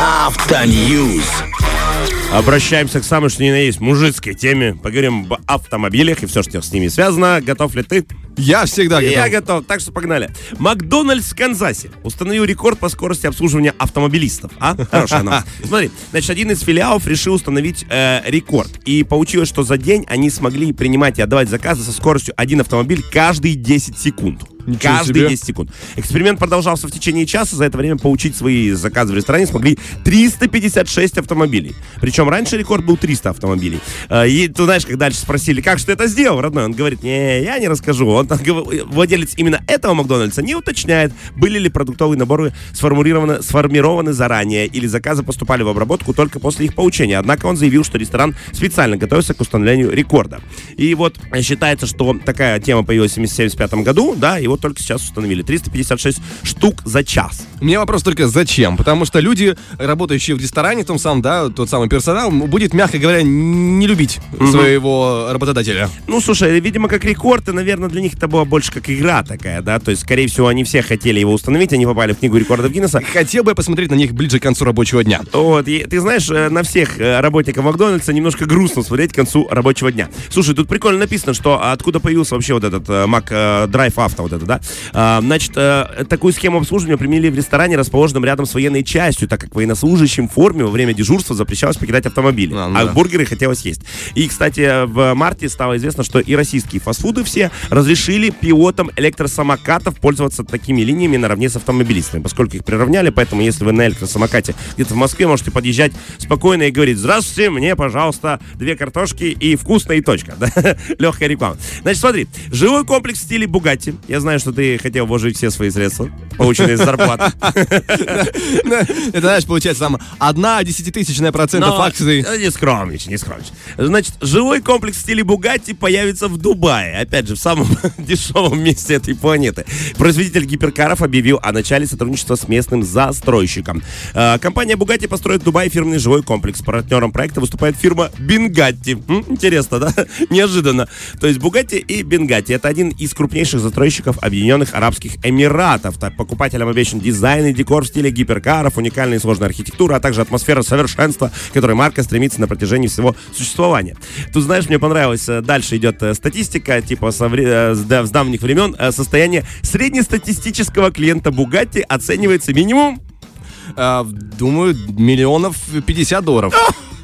Автоньюз. Обращаемся к самой, что ни на есть, мужицкой теме. Поговорим об автомобилях и все, что с ними связано. Готов ли ты? Я всегда готов. Я готов, так что погнали. Макдональдс в Канзасе установил рекорд по скорости обслуживания автомобилистов. А? Хорошая новость. Смотри, значит, один из филиалов решил установить э, рекорд. И получилось, что за день они смогли принимать и отдавать заказы со скоростью один автомобиль каждые 10 секунд. Ничего Каждые себе. 10 секунд. Эксперимент продолжался в течение часа. За это время получить свои заказы в ресторане смогли 356 автомобилей. Причем раньше рекорд был 300 автомобилей. Э, И ты знаешь, как дальше спросили, как же ты это сделал, родной? Он говорит, не, я не расскажу. Он владелец именно этого Макдональдса не уточняет, были ли продуктовые наборы сформулированы, сформированы заранее или заказы поступали в обработку только после их получения. Однако он заявил, что ресторан специально готовится к установлению рекорда. И вот э, считается, что такая тема появилась в 1975 году, да, и вот только сейчас установили 356 штук за час. У меня вопрос только зачем? Потому что люди, работающие в ресторане, том самом, да, тот самый персонал, будет, мягко говоря, не любить своего работодателя. Ну, слушай, видимо, как рекорд, и, наверное, для них это была больше как игра такая, да, то есть, скорее всего, они все хотели его установить, они попали в книгу рекордов Гиннесса. Хотел бы я посмотреть на них ближе к концу рабочего дня. Вот, и ты знаешь, э, на всех э, работников Макдональдса немножко грустно смотреть к концу рабочего дня. Слушай, тут прикольно написано, что откуда появился вообще вот этот э, Drive Auto, вот это, да? А, Значит, э, такую схему обслуживания применили в ресторане, расположенном рядом с военной частью, так как военнослужащим в форме во время дежурства запрещалось покидать автомобиль, А, а, ну да. бургеры хотелось есть. И, кстати, в марте стало известно, что и российские фастфуды все разрешили пилотам электросамокатов пользоваться такими линиями наравне с автомобилистами, поскольку их приравняли, поэтому если вы на электросамокате где-то в Москве можете подъезжать спокойно и говорить «Здравствуйте, мне, пожалуйста, две картошки и вкусно, и точка». Да? Легкая реклама. Значит, смотри, жилой комплекс в стиле Бугатти. Я знаю, что ты хотел вложить все свои средства, полученные с зарплаты. Это, знаешь, получается там одна десятитысячная процентов акций. э, Не скромничай, не скромничай. Значит, жилой комплекс в стиле Бугатти появится в Дубае. Опять же, в самом дешевом месте этой планеты. Производитель гиперкаров объявил о начале сотрудничества с местным застройщиком. Э, Компания Бугатти построит в Дубае фирменный жилой комплекс. Партнером проекта выступает фирма Бенгатти. М, Интересно, да? Неожиданно. То есть Бугатти и Бенгатти. Это один из крупнейших застройщиков Объединенных Арабских Эмиратов. Так, покупателям обещан дизайн и декор в стиле гиперкаров, уникальная и сложная архитектура, а также атмосфера совершенства, которой марка стремится на протяжении всего существования. Тут, знаешь, мне понравилось, э, дальше идет э, статистика, типа со вре- э, с да- с давних времен, э, состояние среднестатистического клиента Бугатти оценивается минимум А, думаю, миллионов 50 долларов.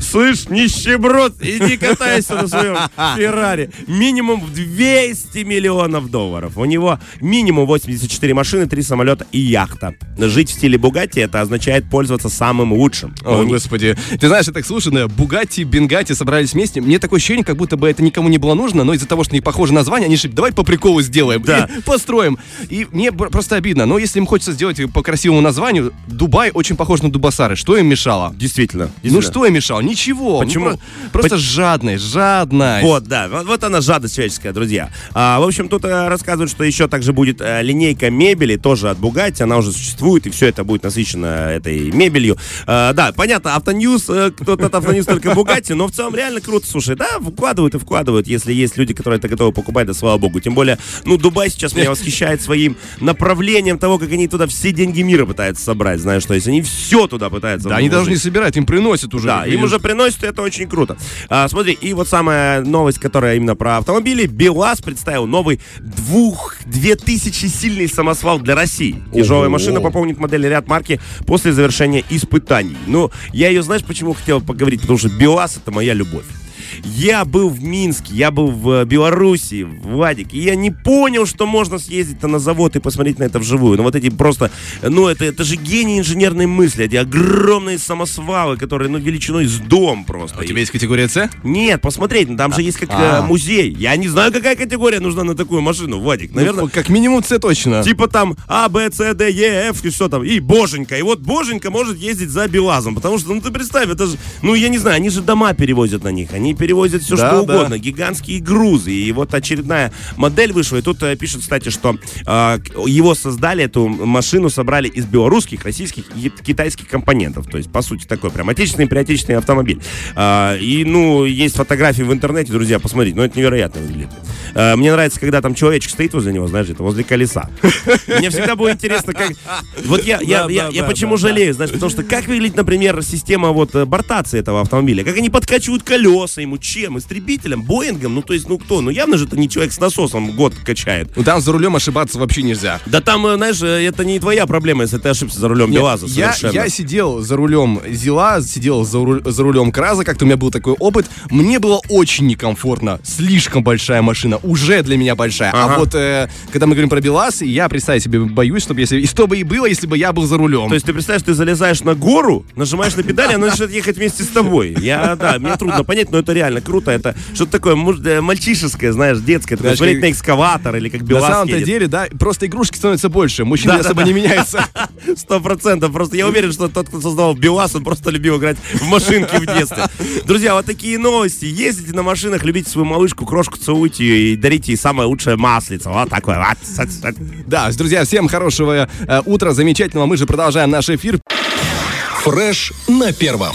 Слышь, нищеброд, иди катайся на своем Феррари. Минимум в 200 миллионов долларов. У него минимум 84 машины, 3 самолета и яхта. Жить в стиле Бугатти это означает пользоваться самым лучшим. О, них- господи. Ты знаешь, я так слушаю, да, Бугатти, Бенгатти собрались вместе. Мне такое ощущение, как будто бы это никому не было нужно, но из-за того, что них похоже название, они же давай по приколу сделаем. Да. и построим. И мне просто обидно. Но если им хочется сделать по красивому названию, Дубай очень похож на Дубасары. Что им мешало? Действительно. Ну действительно. что им мешало? Ничего. Почему? Ну, про- просто жадность, жадность. Вот, да, вот, вот она жадность человеческая, друзья. А, в общем, тут э, рассказывают, что еще также будет э, линейка мебели, тоже от Бугатти, она уже существует, и все это будет насыщено этой мебелью. А, да, понятно, Автоньюз, э, кто-то от Автоньюз только Бугатти, но в целом реально круто, слушай, да, вкладывают и вкладывают, если есть люди, которые это готовы покупать, да слава богу. Тем более, ну, Дубай сейчас меня восхищает своим направлением того, как они туда все деньги мира пытаются собрать, знаешь, то есть они все туда пытаются Да, они даже не собирают, им приносят уже. Да, им уже приносят, и это очень круто. А, смотри, и вот самая новость, которая именно про автомобили. БелАЗ представил новый двух, 2000 сильный самосвал для России. Тяжелая машина пополнит модель ряд марки после завершения испытаний. Ну, я ее, знаешь, почему хотел поговорить? Потому что БелАЗ это моя любовь. Я был в Минске, я был в э, Белоруссии, в Вадике, и я не понял, что можно съездить на завод и посмотреть на это вживую. Ну вот эти просто, ну это, это же гений инженерной мысли, эти огромные самосвалы, которые, ну, величиной с дом просто. У тебя есть категория С? Нет, посмотреть, ну, там же есть как А. э, музей. Я не знаю, какая категория нужна на такую машину, Вадик. Наверное, Ну, как минимум С точно. Типа там А, Б, С, Д, Е, Ф, и что там, и Боженька. И вот Боженька может ездить за Белазом, потому что, ну ты представь, это же, ну я не знаю, они же дома перевозят на них, они перевозят все Да, что да. угодно, гигантские грузы. И вот очередная модель вышла, и тут э, пишут, кстати, что э, его создали, эту машину собрали из белорусских, российских и китайских компонентов. То есть, по сути, такой прям отечественный приотечественный автомобиль. А, и, ну, есть фотографии в интернете, друзья, посмотрите, ну, это невероятно выглядит. А, мне нравится, когда там человечек стоит возле него, знаешь, это возле колеса. Мне всегда было интересно, как... Вот я, я, Да, я, да, я да, почему жалею, знаешь, потому что как выглядит, например, система вот э, бортации этого автомобиля? Как они подкачивают колеса ему, чем? Истребителем? Боингом? Ну, то есть, ну кто? Ну, явно же это не человек с насосом год качает. Ну там за рулем ошибаться вообще нельзя. Да там, э, знаешь, э, это не твоя проблема, если ты ошибся за рулем Нет, БелАЗа я, совершенно. я сидел за рулем Зила, сидел за, за рулем Краза, как-то у меня был такой опыт. Мне было очень некомфортно. Слишком большая машина, уже для меня большая. Ага. А вот э, когда мы говорим про БелАЗ, я представить себе боюсь, чтобы если и что бы и было, если бы я был за рулем. То есть ты представляешь, ты залезаешь на гору, нажимаешь на педали, она начинает ехать вместе с тобой. Я, да, мне трудно понять, но это реально круто. Это что-то такое э, мальчишеское, знаешь, детское. Такое, Знаешь, смотреть как- на экскаватор или как на БелАЗ самом-то едет. деле, да, просто игрушки становятся больше, мужчины Да, да, особо да. не меняются. Сто процентов. Просто я уверен, что тот, кто создавал БелАЗ, он просто любил играть в машинки в детстве. Друзья, вот такие новости. Ездите на машинах, любите свою малышку, крошку целуйте ее и дарите ей самое лучшее маслице. Вот такое. Вот. Да, друзья, всем хорошего э, утра, замечательного. Мы же продолжаем наш эфир. Фреш на первом.